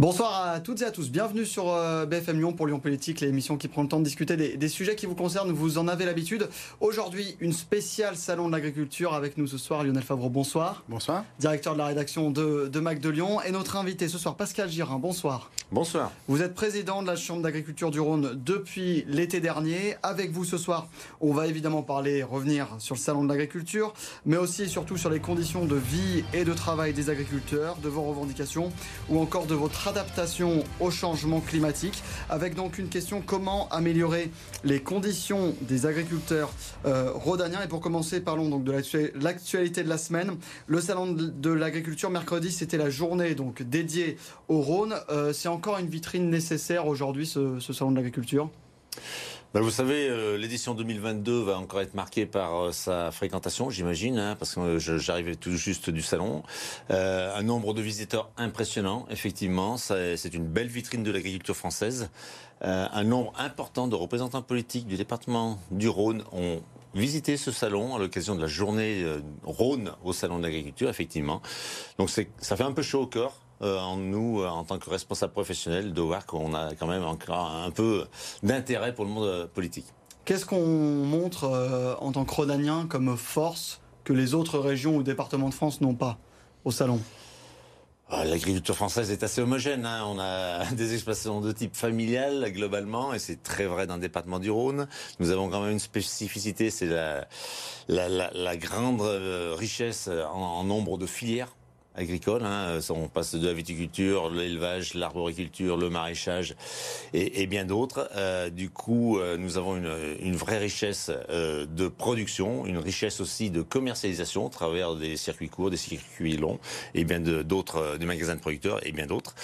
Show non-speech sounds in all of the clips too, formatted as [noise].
Bonsoir à toutes et à tous. Bienvenue sur euh, BFM Lyon pour Lyon Politique, l'émission qui prend le temps de discuter des, sujets qui vous concernent. Vous en avez l'habitude. Aujourd'hui, une spéciale salon de l'agriculture avec nous ce soir. Lionel Favreau, bonsoir. Bonsoir. Directeur de la rédaction de, de Mac de Lyon. Et notre invité ce soir, Pascal Girin. Bonsoir. Bonsoir. Vous êtes président de la Chambre d'agriculture du Rhône depuis l'été dernier. Avec vous ce soir, on va évidemment parler, revenir sur le salon de l'agriculture, mais aussi et surtout sur les conditions de vie et de travail des agriculteurs, de vos revendications ou encore de votre adaptation au changement climatique, avec donc une question comment améliorer les conditions des agriculteurs euh, rhodaniens? Et pour commencer, parlons donc de l'actualité de la semaine. Le salon de l'agriculture mercredi, c'était la journée donc dédiée au Rhône. Euh, c'est encore une vitrine nécessaire aujourd'hui, ce salon de l'agriculture? Ben, vous savez, euh, l'édition 2022 va encore être marquée par euh, sa fréquentation, j'imagine, hein, parce que euh, j'arrivais tout juste du salon. un nombre de visiteurs impressionnant, effectivement. C'est une belle vitrine de l'agriculture française. un nombre important de représentants politiques du département du Rhône ont visité ce salon à l'occasion de la journée Rhône au salon de l'agriculture, effectivement. Donc ça fait un peu chaud au euh, en nous, euh, en tant que responsable professionnel, de voir qu'on a quand même encore un peu d'intérêt pour le monde euh, politique. Qu'est-ce qu'on montre en tant que Rhodanien comme force que les autres régions ou départements de France n'ont pas au salon? L'agriculture française est assez homogène. Hein. On a [laughs] des exploitations de type familial globalement, et c'est très vrai dans le département du Rhône. Nous avons quand même une spécificité, c'est la, la, grande richesse en nombre de filières agricole. Hein. On passe de la viticulture, l'élevage, l'arboriculture, le maraîchage et, bien d'autres. Euh, du coup, euh, nous avons une, vraie richesse euh, de production, une richesse aussi de commercialisation à travers des circuits courts, des circuits longs et bien d'autres, des magasins de producteurs et bien d'autres.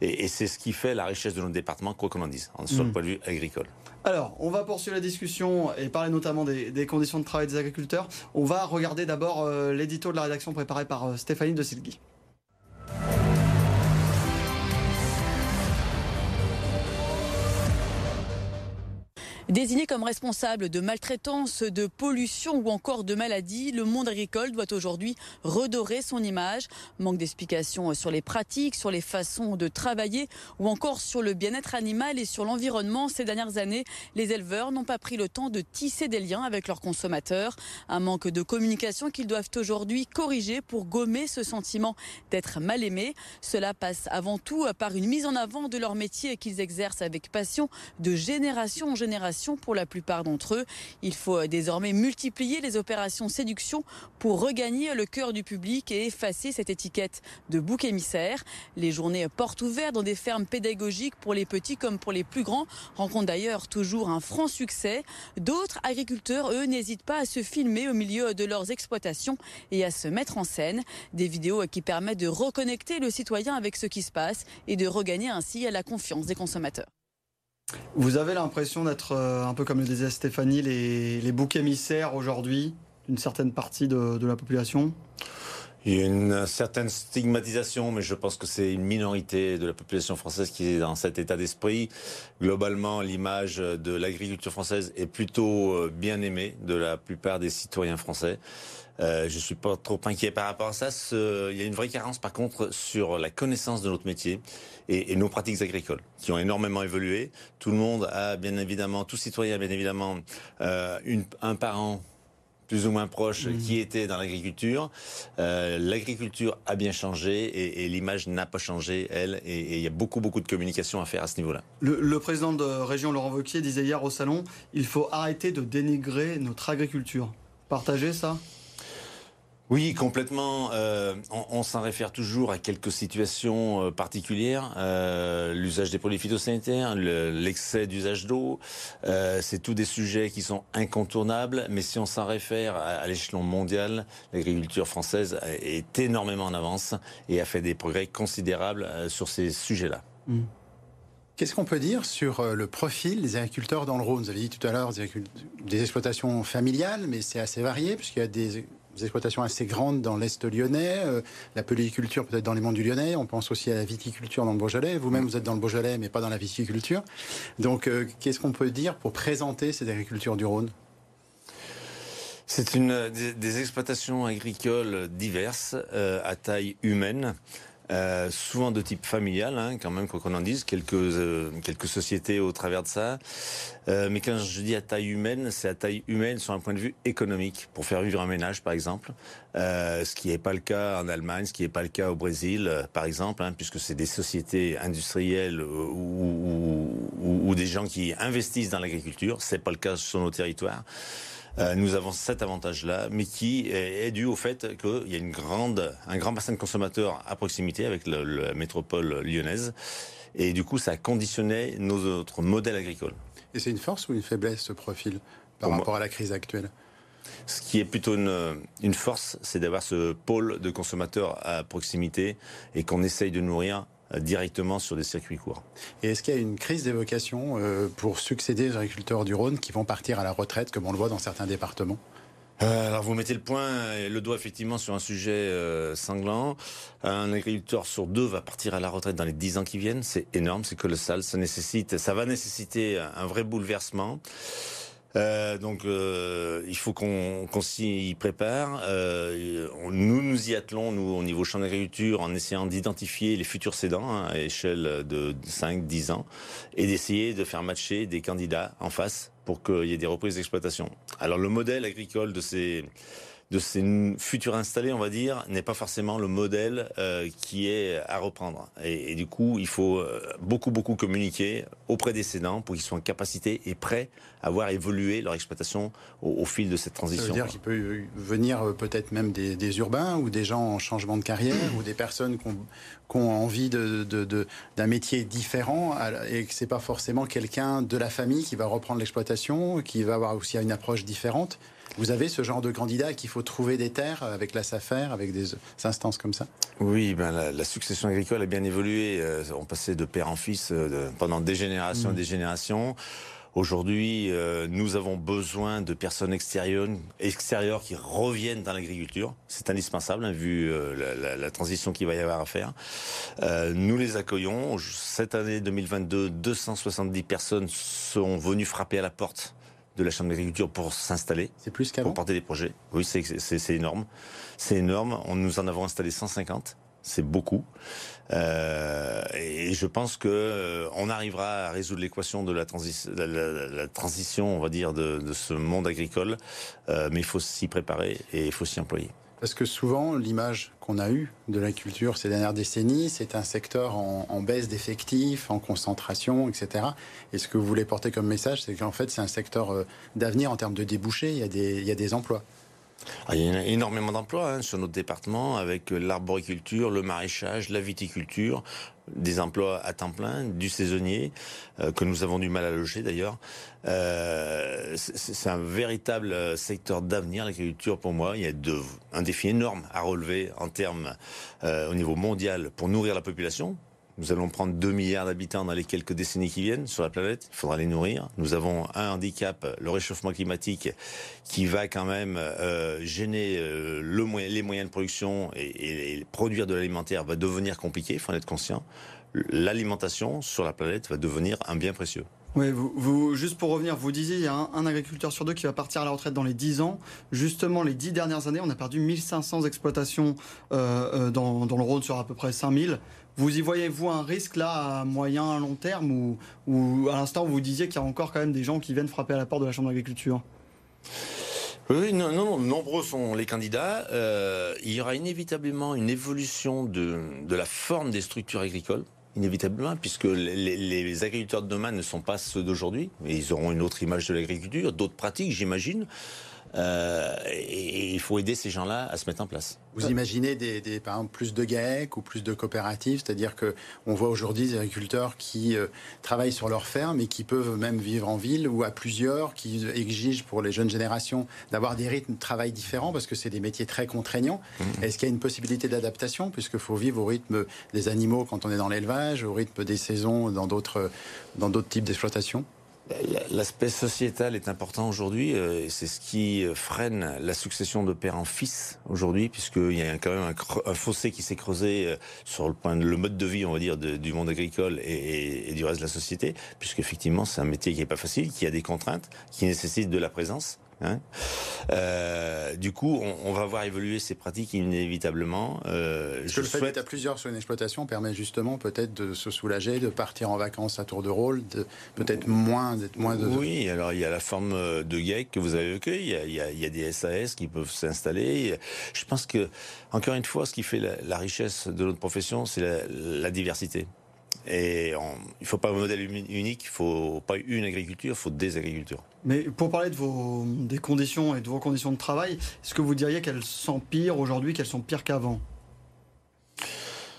Et, c'est ce qui fait la richesse de notre département, quoi qu'on en dise, sur le mmh. point de vue agricole. Alors, on va poursuivre la discussion et parler notamment des, conditions de travail des agriculteurs. On va regarder d'abord euh, l'édito de la rédaction préparé par euh, Stéphanie de Silgui. Désigné comme responsable de maltraitance, de pollution ou encore de maladies, le monde agricole doit aujourd'hui redorer son image. Manque d'explications sur les pratiques, sur les façons de travailler ou encore sur le bien-être animal et sur l'environnement. Ces dernières années, les éleveurs n'ont pas pris le temps de tisser des liens avec leurs consommateurs. Un manque de communication qu'ils doivent aujourd'hui corriger pour gommer ce sentiment d'être mal aimé. Cela passe avant tout par une mise en avant de leur métier qu'ils exercent avec passion de génération en génération pour la plupart d'entre eux. Il faut désormais multiplier les opérations séduction pour regagner le cœur du public et effacer cette étiquette de bouc émissaire. Les journées portes ouvertes dans des fermes pédagogiques pour les petits comme pour les plus grands rencontrent d'ailleurs toujours un franc succès. D'autres agriculteurs, eux, n'hésitent pas à se filmer au milieu de leurs exploitations et à se mettre en scène. Des vidéos qui permettent de reconnecter le citoyen avec ce qui se passe et de regagner ainsi la confiance des consommateurs. Vous avez l'impression d'être, euh, un peu comme le disait Stéphanie, les, boucs émissaires aujourd'hui d'une certaine partie de, la population? Il y a une certaine stigmatisation, mais je pense que c'est une minorité de la population française qui est dans cet état d'esprit. Globalement, l'image de l'agriculture française est plutôt euh, bien aimée de la plupart des citoyens français. Euh, je suis pas trop inquiet par rapport à ça. il y a une vraie carence, par contre, sur la connaissance de notre métier et, nos pratiques agricoles, qui ont énormément évolué. Tout le monde a, bien évidemment, tout citoyen a bien évidemment euh, une, un parent plus ou moins proche mmh. qui était dans l'agriculture. Euh, l'agriculture a bien changé et, l'image n'a pas changé, elle, et il y a beaucoup, beaucoup de communication à faire à ce niveau-là. Le, le, président de région, Laurent Wauquiez, disait hier au salon, il faut arrêter de dénigrer notre agriculture. Partagez ça? Oui, complètement. Euh, on, s'en réfère toujours à quelques situations euh, particulières. Euh, l'usage des produits phytosanitaires, l'excès d'usage d'eau, c'est tous des sujets qui sont incontournables. Mais si on s'en réfère à, l'échelon mondial, l'agriculture française est énormément en avance et a fait des progrès considérables sur ces sujets-là. Mmh. Qu'est-ce qu'on peut dire sur le profil des agriculteurs dans le Rhône? Vous avez dit tout à l'heure des exploitations familiales, mais c'est assez varié puisqu'il y a des des exploitations assez grandes dans l'Est lyonnais, euh, la polyculture peut-être dans les monts du Lyonnais, on pense aussi à la viticulture dans le Beaujolais. Vous-même, vous êtes dans le Beaujolais, mais pas dans la viticulture. Donc, euh, qu'est-ce qu'on peut dire pour présenter cette agriculture du Rhône? C'est une des, exploitations agricoles diverses euh, à taille humaine. Euh, souvent de type familial, hein, quand même, quoi qu'on en dise, quelques, euh, quelques sociétés au travers de ça. Euh, mais quand je dis à taille humaine, c'est à taille humaine sur un point de vue économique, pour faire vivre un ménage, par exemple. ce qui n'est pas le cas en Allemagne, ce qui n'est pas le cas au Brésil, par exemple, hein, puisque c'est des sociétés industrielles ou, ou, des gens qui investissent dans l'agriculture. C'est pas le cas sur nos territoires. Euh, nous avons cet avantage-là, mais qui est, dû au fait qu'il y a une grande, un grand bassin de consommateurs à proximité avec la métropole lyonnaise. Et du coup, ça a conditionné nos autres modèles agricoles. Et c'est une force ou une faiblesse, ce profil, par rapport à la crise actuelle? Ce qui est plutôt une, une force, c'est d'avoir ce pôle de consommateurs à proximité et qu'on essaye de nourrir directement sur des circuits courts. Et est-ce qu'il y a une crise des vocations euh, pour succéder aux agriculteurs du Rhône qui vont partir à la retraite, comme on le voit dans certains départements? Euh, alors vous mettez le point, le doigt effectivement sur un sujet sanglant. Un agriculteur sur deux va partir à la retraite dans les dix ans qui viennent. C'est énorme, c'est colossal. Ça nécessite, ça va nécessiter un vrai bouleversement. Euh, donc euh, il faut qu'on s'y prépare. Euh, nous nous y attelons, nous, au niveau champ d'agriculture, en essayant d'identifier les futurs cédants hein, à échelle de 5-10 ans et d'essayer de faire matcher des candidats en face pour qu'il y ait des reprises d'exploitation. Alors le modèle agricole de ces de ces futurs installés, on va dire, n'est pas forcément le modèle euh, qui est à reprendre. Et, du coup, il faut euh, beaucoup, beaucoup communiquer auprès des cédants pour qu'ils soient en capacité et prêts à voir évoluer leur exploitation au, fil de cette transition. Ça veut dire qu'il peut venir euh, peut-être même des, urbains ou des gens en changement de carrière ou des personnes qui ont, envie d'un de, métier différent et que c'est pas forcément quelqu'un de la famille qui va reprendre l'exploitation, qui va avoir aussi une approche différente. Vous avez ce genre de candidat qu'il faut trouver des terres avec la SAFER, avec des instances comme ça? Oui, ben la, succession agricole a bien évolué. Euh, on passait de père en fils euh, pendant des générations et mmh. des générations. Aujourd'hui, euh, nous avons besoin de personnes extérieures, extérieures qui reviennent dans l'agriculture. C'est indispensable, hein, vu la, la, transition qu'il va y avoir à faire. Euh, nous les accueillons. Cette année 2022, 270 personnes sont venues frapper à la porte de la Chambre d'agriculture pour s'installer. C'est plus qu'avant Pour porter des projets. Oui, c'est énorme. C'est énorme. On, nous en avons installé 150. C'est beaucoup. Euh, et je pense que euh, on arrivera à résoudre l'équation de la, la, transition, on va dire, de, de ce monde agricole. Euh, mais il faut s'y préparer et il faut s'y employer. Parce que souvent, l'image qu'on a eue de la culture ces dernières décennies, c'est un secteur en, baisse d'effectifs, en concentration, etc. Et ce que vous voulez porter comme message, c'est qu'en fait, c'est un secteur euh, d'avenir en termes de débouchés. Il y a des, il y a des emplois. Ah, il y a énormément d'emplois hein, sur notre département avec l'arboriculture, le maraîchage, la viticulture, des emplois à temps plein, du saisonnier, euh, que nous avons du mal à loger d'ailleurs. Euh, c'est un véritable secteur d'avenir, l'agriculture pour moi. Il y a un défi énorme à relever en termes euh, au niveau mondial pour nourrir la population, nous allons prendre 2 milliards d'habitants dans les quelques décennies qui viennent sur la planète. Il faudra les nourrir. Nous avons un handicap, le réchauffement climatique, qui va quand même euh, gêner euh, le les moyens de production et, et produire de l'alimentaire va devenir compliqué. Il faut en être conscient. L'alimentation sur la planète va devenir un bien précieux. Oui, vous, juste pour revenir, vous disiez il y a un, agriculteur sur deux qui va partir à la retraite dans les 10 ans. Justement, les 10 dernières années, on a perdu 1500 exploitations euh, dans, dans, le Rhône sur à peu près 5000. Vous y voyez-vous un risque là à moyen, à long terme ou, à l'instant vous disiez qu'il y a encore quand même des gens qui viennent frapper à la porte de la Chambre d'agriculture? Oui, non, non, nombreux sont les candidats. Euh, il y aura inévitablement une évolution de, la forme des structures agricoles inévitablement, puisque les, agriculteurs de demain ne sont pas ceux d'aujourd'hui, ils auront une autre image de l'agriculture, d'autres pratiques, j'imagine. Euh, et, il faut aider ces gens-là à se mettre en place. Vous imaginez des, des, par exemple plus de GAEC ou plus de coopératives, c'est-à-dire que on voit aujourd'hui des agriculteurs qui euh, travaillent sur leur ferme et qui peuvent même vivre en ville ou à plusieurs, qui exigent pour les jeunes générations d'avoir des rythmes de travail différents parce que c'est des métiers très contraignants. Mmh. Est-ce qu'il y a une possibilité d'adaptation puisqu'il faut vivre au rythme des animaux quand on est dans l'élevage, au rythme des saisons dans d'autres dans d'autres types d'exploitation L'aspect sociétal est important aujourd'hui, euh, et c'est ce qui freine la succession de père en fils aujourd'hui, puisqu'il y a quand même un, fossé qui s'est creusé euh, sur le point de, le mode de vie, on va dire, du monde agricole et, du reste de la société, puisqu'effectivement c'est un métier qui n'est pas facile, qui a des contraintes, qui nécessite de la présence Hein. Euh, du coup, on, va voir évoluer ces pratiques inévitablement. Euh, Est-ce que le fait d'être à plusieurs sur une exploitation permet justement peut-être de se soulager, de partir en vacances à tour de rôle, peut-être moins, d'être moins de... Oui, alors il y a la forme de GEC que vous avez évoquée, il, il, y a des SAS qui peuvent s'installer. Je pense que, encore une fois, ce qui fait la, richesse de notre profession, c'est la, la diversité. Et il ne faut pas un modèle unique, il ne faut pas une agriculture, il faut des agricultures. Mais pour parler des conditions et de vos conditions de travail, est-ce que vous diriez qu'elles s'empirent aujourd'hui, qu'elles sont pires qu'avant?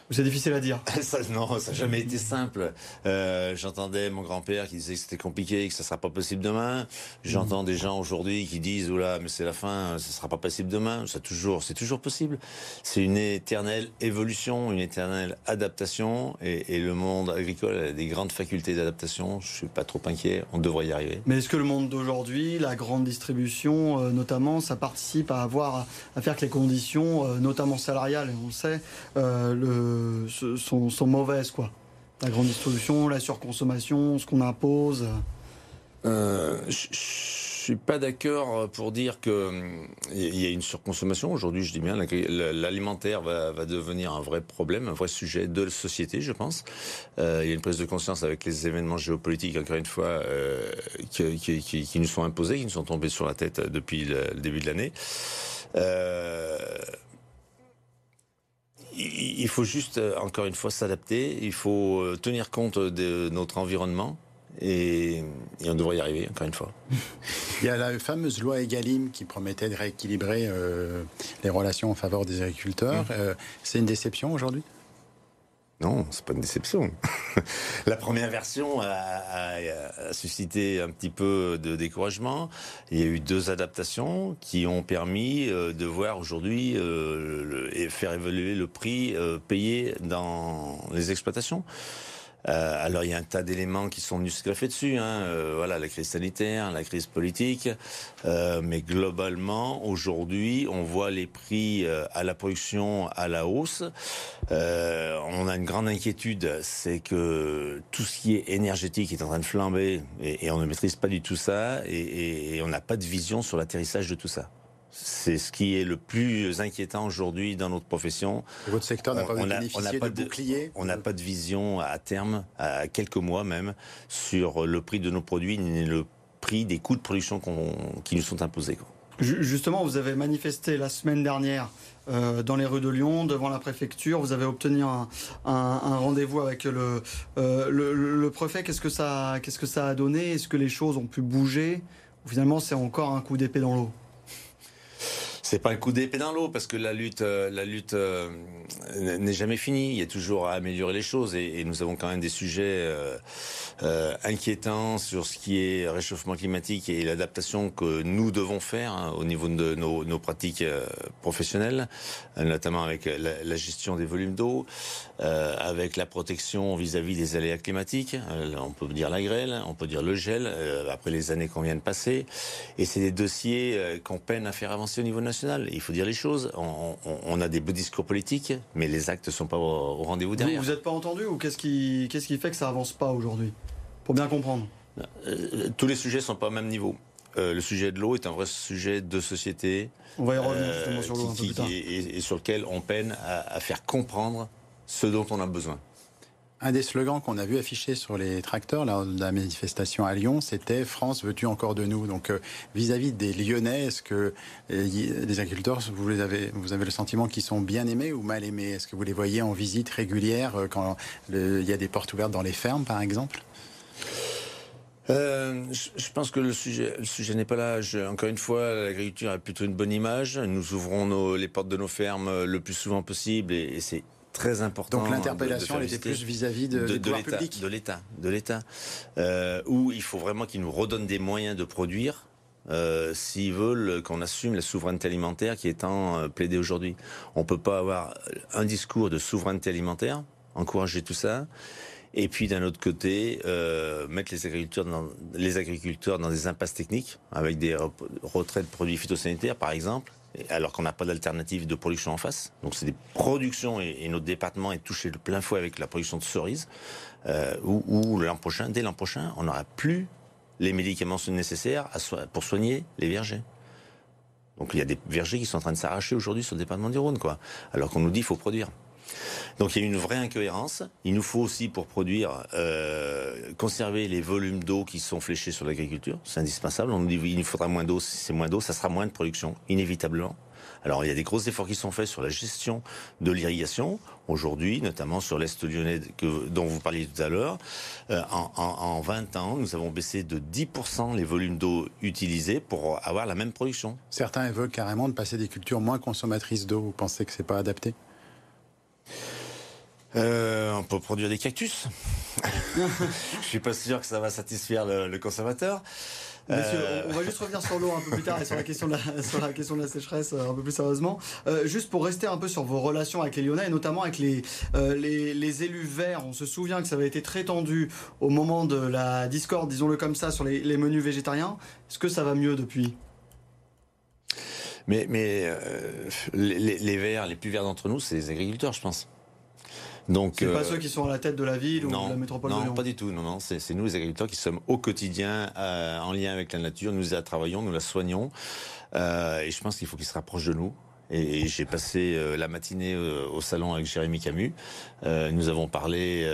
C'est difficile à dire. [laughs] ça, non, ça n'a jamais été simple. Euh, j'entendais mon grand-père qui disait que c'était compliqué, que ça ne sera pas possible demain. J'entends des gens aujourd'hui qui disent oula, mais c'est la fin, ça ne sera pas possible demain. C'est toujours, c'est toujours possible. C'est une éternelle évolution, une éternelle adaptation, et, le monde agricole a des grandes facultés d'adaptation. Je suis pas trop inquiet. On devrait y arriver. Mais est-ce que le monde d'aujourd'hui, la grande distribution, euh, notamment, ça participe à avoir à faire que les conditions, euh, notamment salariales, et on le sait, le sont, mauvaises, quoi. La grande distribution, la surconsommation, ce qu'on impose. Euh, je suis pas d'accord pour dire que il y a une surconsommation. Aujourd'hui, je dis bien, l'alimentaire va, devenir un vrai problème, un vrai sujet de société, je pense. Euh, il y a une prise de conscience avec les événements géopolitiques, encore une fois, euh, qui, nous sont imposés, qui nous sont tombés sur la tête depuis le, le début de l'année. Euh, il faut juste, euh, encore une fois, s'adapter. Il faut euh, tenir compte de notre environnement. Et, on devrait y arriver, encore une fois. [laughs] Il y a la fameuse loi Egalim qui promettait de rééquilibrer euh, les relations en faveur des agriculteurs. Mmh. c'est une déception aujourd'hui? Non, c'est pas une déception. [laughs] la première version a, suscité un petit peu de découragement. Il y a eu deux adaptations qui ont permis euh, de voir aujourd'hui euh, et faire évoluer le prix euh, payé dans les exploitations. Euh, alors il y a un tas d'éléments qui sont venus se greffer dessus. Hein. Euh, voilà, la crise sanitaire, la crise politique, euh, mais globalement aujourd'hui, on voit les prix à la production à la hausse. on a une grande inquiétude, c'est que tout ce qui est énergétique est en train de flamber et, on ne maîtrise pas du tout ça et on n'a pas de vision sur l'atterrissage de tout ça. C'est ce qui est le plus inquiétant aujourd'hui dans notre profession. votre secteur n'a pas on, de, bouclier On n'a pas de vision à terme, à quelques mois même, sur le prix de nos produits ni le prix des coûts de production qui nous sont imposés. Justement, vous avez manifesté la semaine dernière euh, dans les rues de Lyon, devant la préfecture. Vous avez obtenu un, rendez-vous avec le, euh, le, préfet. Qu'est-ce que ça, qu'est-ce que ça a donné? Est-ce que les choses ont pu bouger? Finalement, c'est encore un coup d'épée dans l'eau? C'est pas un coup d'épée dans l'eau parce que la lutte, euh, la lutte euh, n'est jamais finie. Il y a toujours à améliorer les choses et, nous avons quand même des sujets euh, inquiétants sur ce qui est réchauffement climatique et l'adaptation que nous devons faire hein, au niveau de nos, pratiques professionnelles, notamment avec la, gestion des volumes d'eau, avec la protection vis-à-vis des aléas climatiques. on peut dire la grêle, on peut dire le gel après les années qu'on vient de passer. Et c'est des dossiers qu'on peine à faire avancer au niveau national. Il faut dire les choses. On, a des beaux discours politiques, mais les actes ne sont pas au, rendez-vous derrière. Vous n'êtes pas entendu ou qu'est-ce qui, qu'est-ce qui fait que ça avance pas aujourd'hui? Pour bien comprendre. Euh, tous les sujets sont pas au même niveau. Euh, le sujet de l'eau est un vrai sujet de société. On va y revenir euh, justement sur l'eau un peu plus tard. Et, sur lequel on peine à faire comprendre ce dont on a besoin. Un des slogans qu'on a vu afficher sur les tracteurs lors de la manifestation à Lyon, c'était France veux-tu encore de nous? Donc euh, vis-à-vis des Lyonnais, est-ce que euh, les agriculteurs, vous avez, vous avez le sentiment qu'ils sont bien aimés ou mal aimés? Est-ce que vous les voyez en visite régulière euh, quand il y a des portes ouvertes dans les fermes, par exemple? Je pense que le sujet, n'est pas là. encore une fois, l'agriculture a plutôt une bonne image. Nous ouvrons les portes de nos fermes le plus souvent possible et c'est très important. Donc l'interpellation, était plus vis-à-vis de, de, l'État, de l'État, de l'État, euh, où il faut vraiment qu'ils nous redonnent des moyens de produire. Euh, s'ils veulent qu'on assume la souveraineté alimentaire qui est en euh, plaidée aujourd'hui. On peut pas avoir un discours de souveraineté alimentaire, encourager tout ça, et puis d'un autre côté, euh, mettre les agriculteurs, dans, les agriculteurs dans des impasses techniques, avec des retraits de produits phytosanitaires par exemple, alors qu'on n'a pas d'alternative de production en face. Donc c'est des productions, et, notre département est touché de plein fouet avec la production de cerises, euh, où, l'an prochain, dès l'an prochain, on n'aura plus les médicaments nécessaires pour soigner les vergers. Donc il y a des vergers qui sont en train de s'arracher aujourd'hui sur le département du Rhône, quoi. Alors qu'on nous dit qu'il faut produire. Donc il y a une vraie incohérence. Il nous faut aussi, pour produire, euh, conserver les volumes d'eau qui sont fléchés sur l'agriculture. C'est indispensable. On nous dit qu'il nous faudra moins d'eau. Si c'est moins d'eau, ça sera moins de production, inévitablement. Alors il y a des gros efforts qui sont faits sur la gestion de l'irrigation aujourd'hui, notamment sur l'Est lyonnais que, dont vous parliez tout à l'heure. Euh, en, en, 20 ans, nous avons baissé de 10% les volumes d'eau utilisés pour avoir la même production. Certains évoquent carrément de passer des cultures moins consommatrices d'eau. Vous pensez que c'est pas adapté? Euh, on peut produire des cactus. [laughs] Je suis pas sûr que ça va satisfaire le consommateur. Euh, on va juste revenir sur l'eau un peu plus tard et sur la question de la, [laughs] sur la, question de la sécheresse euh, un peu plus sérieusement. Euh, juste pour rester un peu sur vos relations avec les Lyonnais et notamment avec les, les, les, élus verts. On se souvient que ça avait été très tendu au moment de la discorde, disons-le comme ça, sur les, les menus végétariens. Est-ce que ça va mieux depuis? Mais, mais les, les, verts, les plus verts d'entre nous, c'est les agriculteurs, je pense. Donc, c'est pas euh, ceux qui sont à la tête de la ville ou de la métropole non, de Lyon. pas du tout. Non, non, c'est nous les agriculteurs qui sommes au quotidien euh, en lien avec la nature. Nous la travaillons, nous la soignons, euh, et je pense qu'il faut qu'ils se rapprochent de nous. Et, j'ai passé euh, la matinée euh, au salon avec Jérémy Camus. Euh, nous avons parlé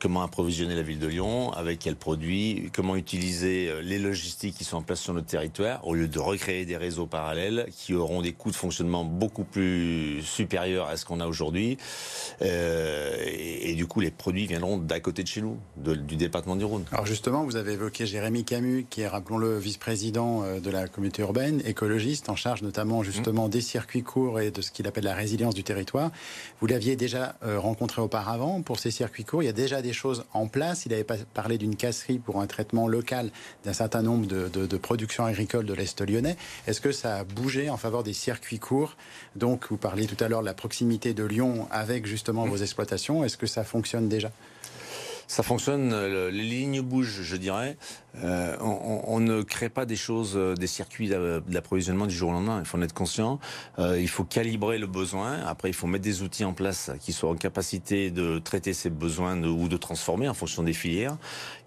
comment approvisionner la ville de Lyon, avec quels produits, comment utiliser les logistiques qui sont en place sur notre territoire, au lieu de recréer des réseaux parallèles qui auront des coûts de fonctionnement beaucoup plus supérieurs à ce qu'on a aujourd'hui. Et, du coup, les produits viendront d'à côté de chez nous, du département du Rhône. Alors justement, vous avez évoqué Jérémy Camus, qui est, rappelons-le, vice-président de la communauté urbaine, écologiste, en charge notamment justement des circuits courts et de ce qu'il appelle la résilience du territoire. Vous l'aviez déjà euh, rencontré auparavant pour ces circuits courts. Il y a déjà des choses en place. Il avait parlé d'une casserie pour un traitement local d'un certain nombre de, de, de productions agricoles de l'Est lyonnais. Est-ce que ça a bougé en faveur des circuits courts? Donc, vous parliez tout à l'heure de la proximité de Lyon avec justement vos exploitations. Est-ce que ça fonctionne déjà? Ça fonctionne, les lignes bougent, je dirais. Euh, on, ne crée pas des choses, euh, des circuits d'approvisionnement du jour au lendemain. Il faut en être conscient. Euh, il faut calibrer le besoin. Après, il faut mettre des outils en place qui soient en capacité de traiter ces besoins ou de transformer en fonction des filières.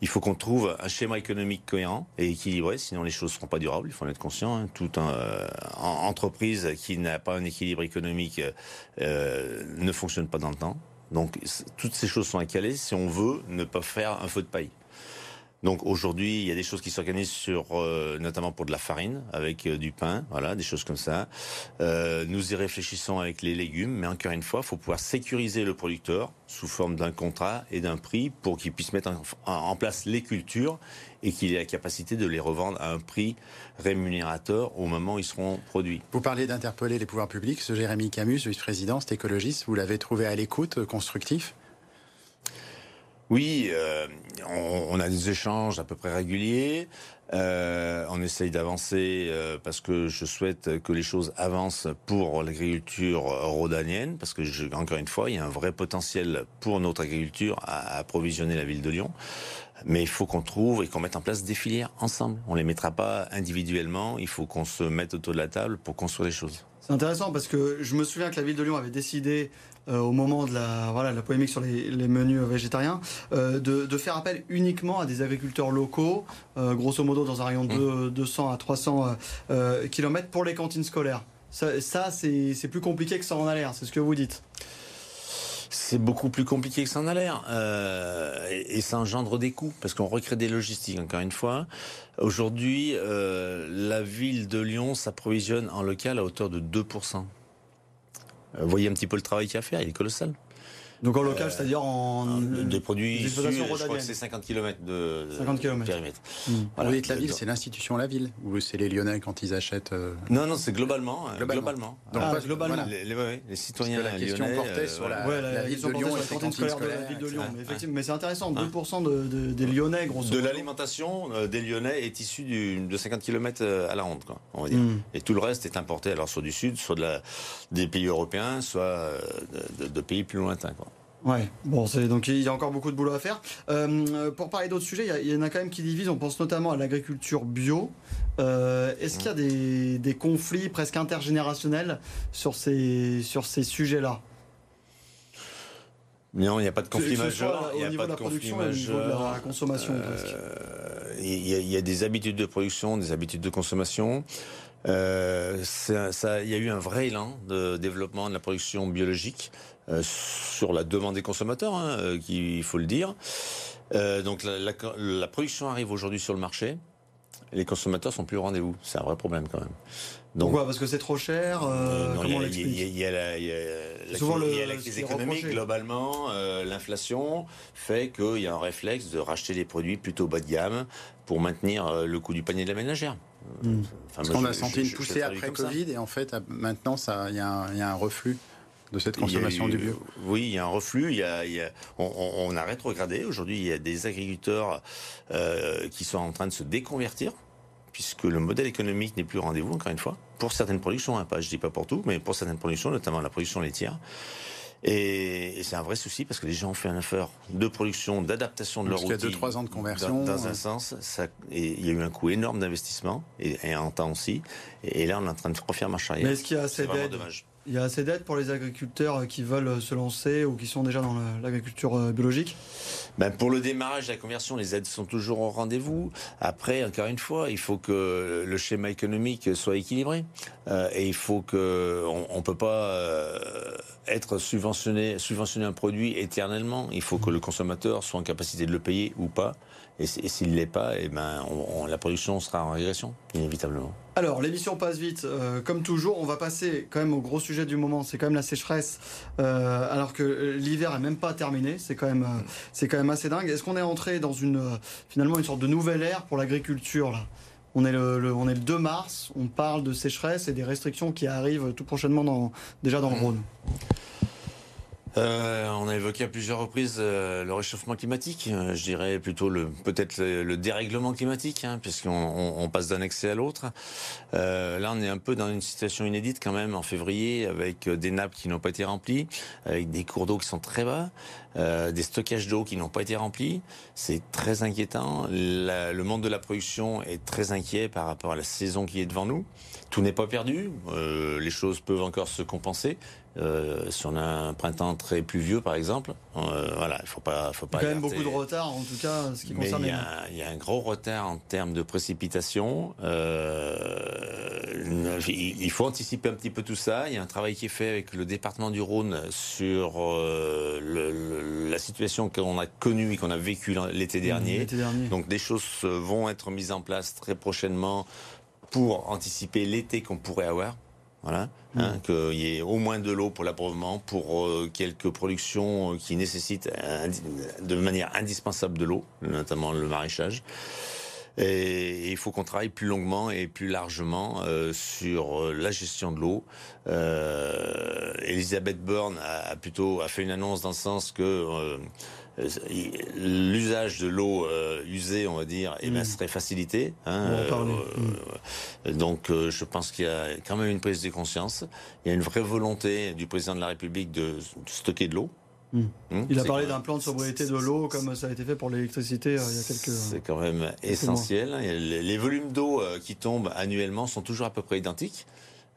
Il faut qu'on trouve un schéma économique cohérent et équilibré, sinon les choses ne seront pas durables. Il faut en être conscient. Hein. Toute entreprise qui n'a pas un équilibre économique ne fonctionne pas dans le temps. Donc toutes ces choses sont à caler si on veut ne pas faire un feu de paille. Donc aujourd'hui, il y a des choses qui s'organisent sur, euh, notamment pour de la farine, avec euh, du pain, voilà, des choses comme ça. Euh, nous y réfléchissons avec les légumes, mais encore une fois, il faut pouvoir sécuriser le producteur sous forme d'un contrat et d'un prix pour qu'il puisse mettre en, place les cultures et qu'il ait la capacité de les revendre à un prix rémunérateur au moment où ils seront produits. Vous parliez d'interpeller les pouvoirs publics. Ce Jérémy Camus, vice-président, écologiste, vous l'avez trouvé à l'écoute, constructif oui, euh, on, a des échanges à peu près réguliers. Euh, on essaye d'avancer euh, parce que je souhaite que les choses avancent pour l'agriculture rhodanienne, parce que, je, encore une fois, il y a un vrai potentiel pour notre agriculture à, approvisionner la ville de Lyon. Mais il faut qu'on trouve et qu'on mette en place des filières ensemble. On les mettra pas individuellement. Il faut qu'on se mette autour de la table pour construire les choses. C'est intéressant parce que je me souviens que la ville de Lyon avait décidé euh, au moment de la, voilà, la polémique sur les, menus végétariens, euh, de, faire appel uniquement à des agriculteurs locaux, euh, grosso modo dans un rayon de 200 mmh. à 300 km pour les cantines scolaires. Ça, c'est plus compliqué que ça en a l'air, c'est ce que vous dites. C'est beaucoup plus compliqué que ça en a l'air. et, ça engendre des coûts, parce qu'on recrée des logistiques, encore une fois. Aujourd'hui, la ville de Lyon s'approvisionne en local à hauteur de 2%. Vous voyez un petit peu le travail qu'il y a à faire, il est colossal. Donc en local, c'est-à-dire en. Des produits issus, je crois que c'est 50 km de 50 km. périmètre. Mmh. Voilà. Vous dites la ville, c'est l'institution la ville Ou c'est les Lyonnais quand ils achètent euh, Non, non, c'est globalement. Euh, globalement. Donc, ah, globalement. Les, les, les, citoyens la question lyonnais, portait sur la, ouais, la, la ville de Lyon et cantines scolaires de la ville de Lyon. Mais, effectivement, mais c'est intéressant, 2% de, de, des Lyonnais, grosso modo. De l'alimentation euh, des Lyonnais est issue de 50 km à la ronde, quoi, on va dire. Mmh. Et tout le reste est importé, alors soit du sud, soit de la, des pays européens, soit de, de pays plus lointains, quoi. Ouais, bon, c'est donc il y a encore beaucoup de boulot à faire. Euh, pour parler d'autres sujets, il y, en a quand même qui divisent. On pense notamment à l'agriculture bio. Euh, est-ce qu'il y a des, des, conflits presque intergénérationnels sur ces, sur ces sujets-là? Non, il n'y a pas de conflit majeur. Au niveau de la production et au niveau de la consommation. Euh, il y, a des habitudes de production, des habitudes de consommation. Euh, ça, il y a eu un vrai élan de développement de la production biologique sur la demande des consommateurs, hein, euh, il faut le dire. Euh, donc la, la, la, production arrive aujourd'hui sur le marché. Les consommateurs sont plus au rendez-vous. C'est un vrai problème quand même. Donc, Pourquoi? Parce que c'est trop cher euh, non, Il y, y, a la, y a la, y a la crise économique globalement. Euh, L'inflation fait qu'il y a un réflexe de racheter des produits plutôt bas de gamme pour maintenir euh, le coût du panier de la ménagère. Mmh. Enfin, Parce qu'on a senti une poussée après Covid et en fait maintenant il y, y, a un reflux de cette consommation du bio? Oui, il y a un reflux. Il y a, il y a, on, on, a rétrogradé. Aujourd'hui, il y a des agriculteurs euh, qui sont en train de se déconvertir puisque le modèle économique n'est plus au rendez-vous, encore une fois, pour certaines productions, hein, pas, je dis pas pour tout, mais pour certaines productions, notamment la production laitière. Et, et c'est un vrai souci parce que les gens ont fait un effort de production, d'adaptation de leur outil. Il y a 2-3 ans de conversion. Dans, dans un sens, ça, et il y a eu un coût énorme d'investissement, et, et, en temps aussi. Et, et, là, on est en train de refaire marche arrière. Mais est-ce qu'il y a assez d'aide il y a assez d'aide pour les agriculteurs qui veulent se lancer ou qui sont déjà dans l'agriculture euh, biologique? Ben Pour le démarrage la conversion, les aides sont toujours au rendez-vous. Après, encore une fois, il faut que le schéma économique soit équilibré. Euh, et il faut que on, ne peut pas euh, être subventionné, subventionner un produit éternellement. Il faut que le consommateur soit en capacité de le payer ou pas. Et, s'il ne l'est pas, et eh ben, la production sera en régression, inévitablement. Alors, l'émission passe vite. Euh, comme toujours, on va passer quand même au gros sujet du moment. C'est quand même la sécheresse, euh, alors que l'hiver est même pas terminé. C'est quand même, euh, quand même assez dingue. Est-ce qu'on est entré dans une, finalement, une sorte de nouvelle ère pour l'agriculture on est le, le, on est le 2 mars. On parle de sécheresse et des restrictions qui arrivent tout prochainement dans, déjà dans le Rhône. Euh, on a évoqué à plusieurs reprises euh, le réchauffement climatique. Euh, je dirais plutôt le peut-être le, le, dérèglement climatique, hein, puisqu'on on, on passe d'un excès à l'autre. Là, on est un peu dans une situation inédite quand même en février, avec des nappes qui n'ont pas été remplies, avec des cours d'eau qui sont très bas, des stockages d'eau qui n'ont pas été remplis. C'est très inquiétant. Le monde de la production est très inquiet par rapport à la saison qui est devant nous. Tout n'est pas perdu. les choses peuvent encore se compenser. Euh, si on a un printemps très pluvieux, par exemple, euh, voilà, il faut pas, faut pas. Il y a quand même beaucoup de retard, en tout cas, ce qui Mais concerne. Il y, a, il y, a un gros retard en termes de précipitation. Euh, il faut anticiper un petit peu tout ça. Il y a un travail qui est fait avec le département du Rhône sur euh, le, la situation qu'on a connue et qu'on a vécue l'été dernier. Mmh, dernier. Donc des choses vont être mises en place très prochainement pour anticiper l'été qu'on pourrait avoir. Voilà, hein, qu'il y ait au moins de l'eau pour l'approvisionnement, pour euh, quelques productions qui nécessitent de manière indispensable de l'eau, notamment le maraîchage. Et il faut qu'on travaille plus longuement et plus largement euh, sur la gestion de l'eau. Euh, Elisabeth Borne a, a, plutôt a fait une annonce dans le sens que euh, l'usage de l'eau euh, usée, on va dire, eh ben, serait facilité. Hein, euh, donc, euh, je pense qu'il y a quand même une prise de conscience. Il y a une vraie volonté du président de la République de, stocker de l'eau. Mmh. Mmh, il a parlé d'un plan de sobriété de l'eau comme ça a été fait pour l'électricité euh, il y a quelques. C'est quand même essentiel. Les, les volumes d'eau euh, qui tombent annuellement sont toujours à peu près identiques.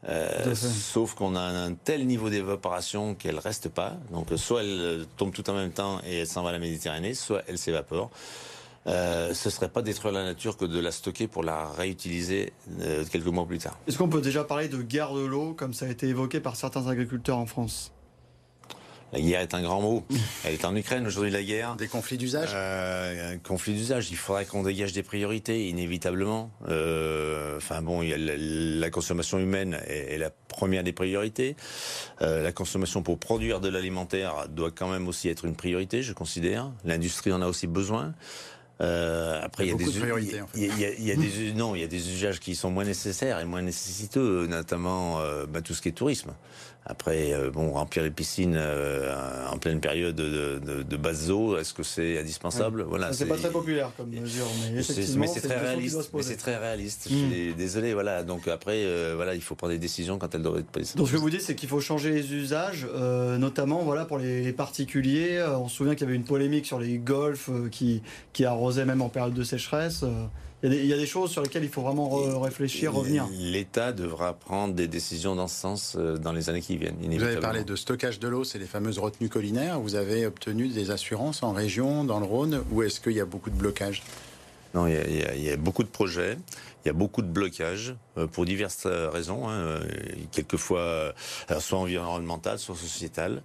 Euh, sauf qu'on a un tel niveau d'évaporation qu'elle reste pas. Donc soit elle tombe tout en même temps et elle s'en va à la Méditerranée, soit elle s'évapore. Euh, ce serait pas détruire la nature que de la stocker pour la réutiliser euh, quelques mois plus tard. Est-ce qu'on peut déjà parler de guerre de l'eau comme ça a été évoqué par certains agriculteurs en France? La guerre est un grand mot. Elle est en Ukraine aujourd'hui, la guerre. Des conflits d'usage? Euh, Un conflit d'usage. Il faudrait qu'on dégage des priorités, inévitablement. Euh, enfin bon, il y a la, la consommation humaine est, est, la première des priorités. Euh, la consommation pour produire de l'alimentaire doit quand même aussi être une priorité, je considère. L'industrie en a aussi besoin. Euh, après, il y a, des, de priorités, en fait. il y a, il y a des, [laughs] non, il y a des usages qui sont moins nécessaires et moins nécessiteux, notamment euh, bah, tout ce qui est tourisme. Après, euh, bon, remplir les piscines euh, en pleine période de, de, de basse eau, est-ce que c'est indispensable ouais. Voilà, c'est pas très populaire comme mesure, mais c'est très réaliste. Mais c'est très réaliste. Désolé, voilà. Donc après, euh, voilà, il faut prendre des décisions quand elles doivent être prises. Donc ce que vous dites, c'est qu'il faut changer les usages, euh, notamment, voilà, pour les particuliers. On se souvient qu'il y avait une polémique sur les golfs qui qui arrosaient même en période de sécheresse. Il y, a des, il y, a des, choses sur lesquelles il faut vraiment re réfléchir, revenir. L'État devra prendre des décisions dans ce sens dans les années qui viennent. Vous avez parlé de stockage de l'eau, c'est les fameuses retenues collinaires. Vous avez obtenu des assurances en région, dans le Rhône, ou est-ce qu'il y a beaucoup de blocages? Non, il y, a, beaucoup de projets, il y a beaucoup de blocages euh, pour diverses euh, raisons. Hein, quelquefois, soit environnementales, soit sociétales,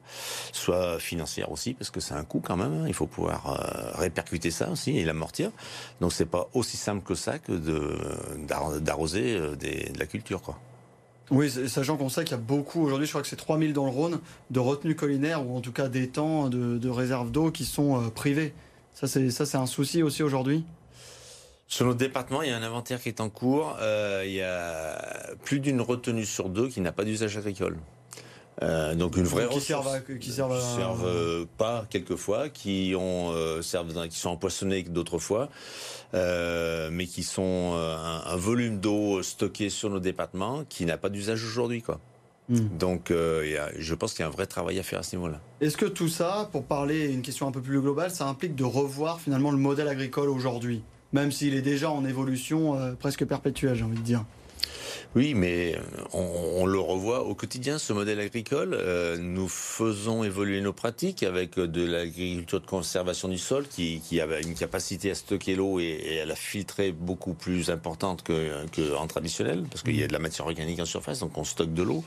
soit financières aussi, parce que c'est un coût quand même. Hein, il faut pouvoir répercuter ça aussi et l'amortir. Donc c'est pas aussi simple que ça que d'arroser de la culture. Oui, sachant qu'on sait qu'il y a beaucoup, aujourd'hui je crois que c'est 3000 dans le Rhône, de retenues collinaires ou en tout cas des temps de, réserves d'eau qui sont euh, privées. Ça c'est un souci aussi aujourd'hui? Sur notre département, il y a un inventaire qui est en cours. Euh, il y a plus d'une retenue sur deux qui n'a pas d'usage agricole. Euh, donc une vraie qui Servent qui servent, à... servent euh, pas quelquefois, qui ont euh, servent, qui sont empoisonnés d'autres fois, mais qui sont un, un, volume d'eau stocké sur nos départements qui n'a pas d'usage aujourd'hui, quoi. Hmm. Donc, y a, je pense qu'il y a un vrai travail à faire à ce niveau-là. Est-ce que tout ça, pour parler une question un peu plus globale, ça implique de revoir finalement le modèle agricole aujourd'hui, même s'il est déjà en évolution presque perpétuelle, j'ai envie de dire oui, mais euh, on, le revoit au quotidien, ce modèle agricole. Euh, nous faisons évoluer nos pratiques avec euh, de l'agriculture de conservation du sol qui, qui a une capacité à stocker l'eau et, à la filtrer beaucoup plus importante qu'en traditionnel, parce qu'il y a de la matière organique en surface, donc on stocke de l'eau.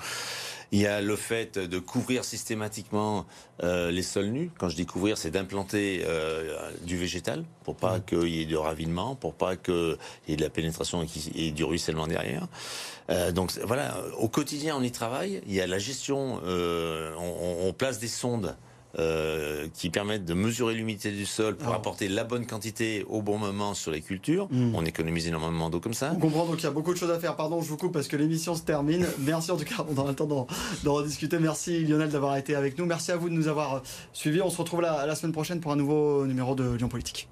Il y a le fait de couvrir systématiquement euh, les sols nus. Quand je dis couvrir, c'est d'implanter euh, du végétal pour pas qu'il y ait de ravinement, pour pas qu'il y ait de la pénétration et, du ruissellement derrière. Euh, donc voilà, au quotidien on y travaille. Il y a la gestion, on, on place des sondes euh, qui permettent de mesurer l'humidité du sol pour apporter la bonne quantité au bon moment sur les cultures. Hmm. On économise énormément d'eau comme ça. On comprend donc il y a beaucoup de choses à faire. Pardon, je vous coupe parce que l'émission se termine. [laughs] Merci en tout cas, on aura le temps d'en rediscuter. Merci Lionel d'avoir été avec nous. Merci à vous de nous avoir suivis. On se retrouve la, la semaine prochaine pour un nouveau numéro de Lyon Politique.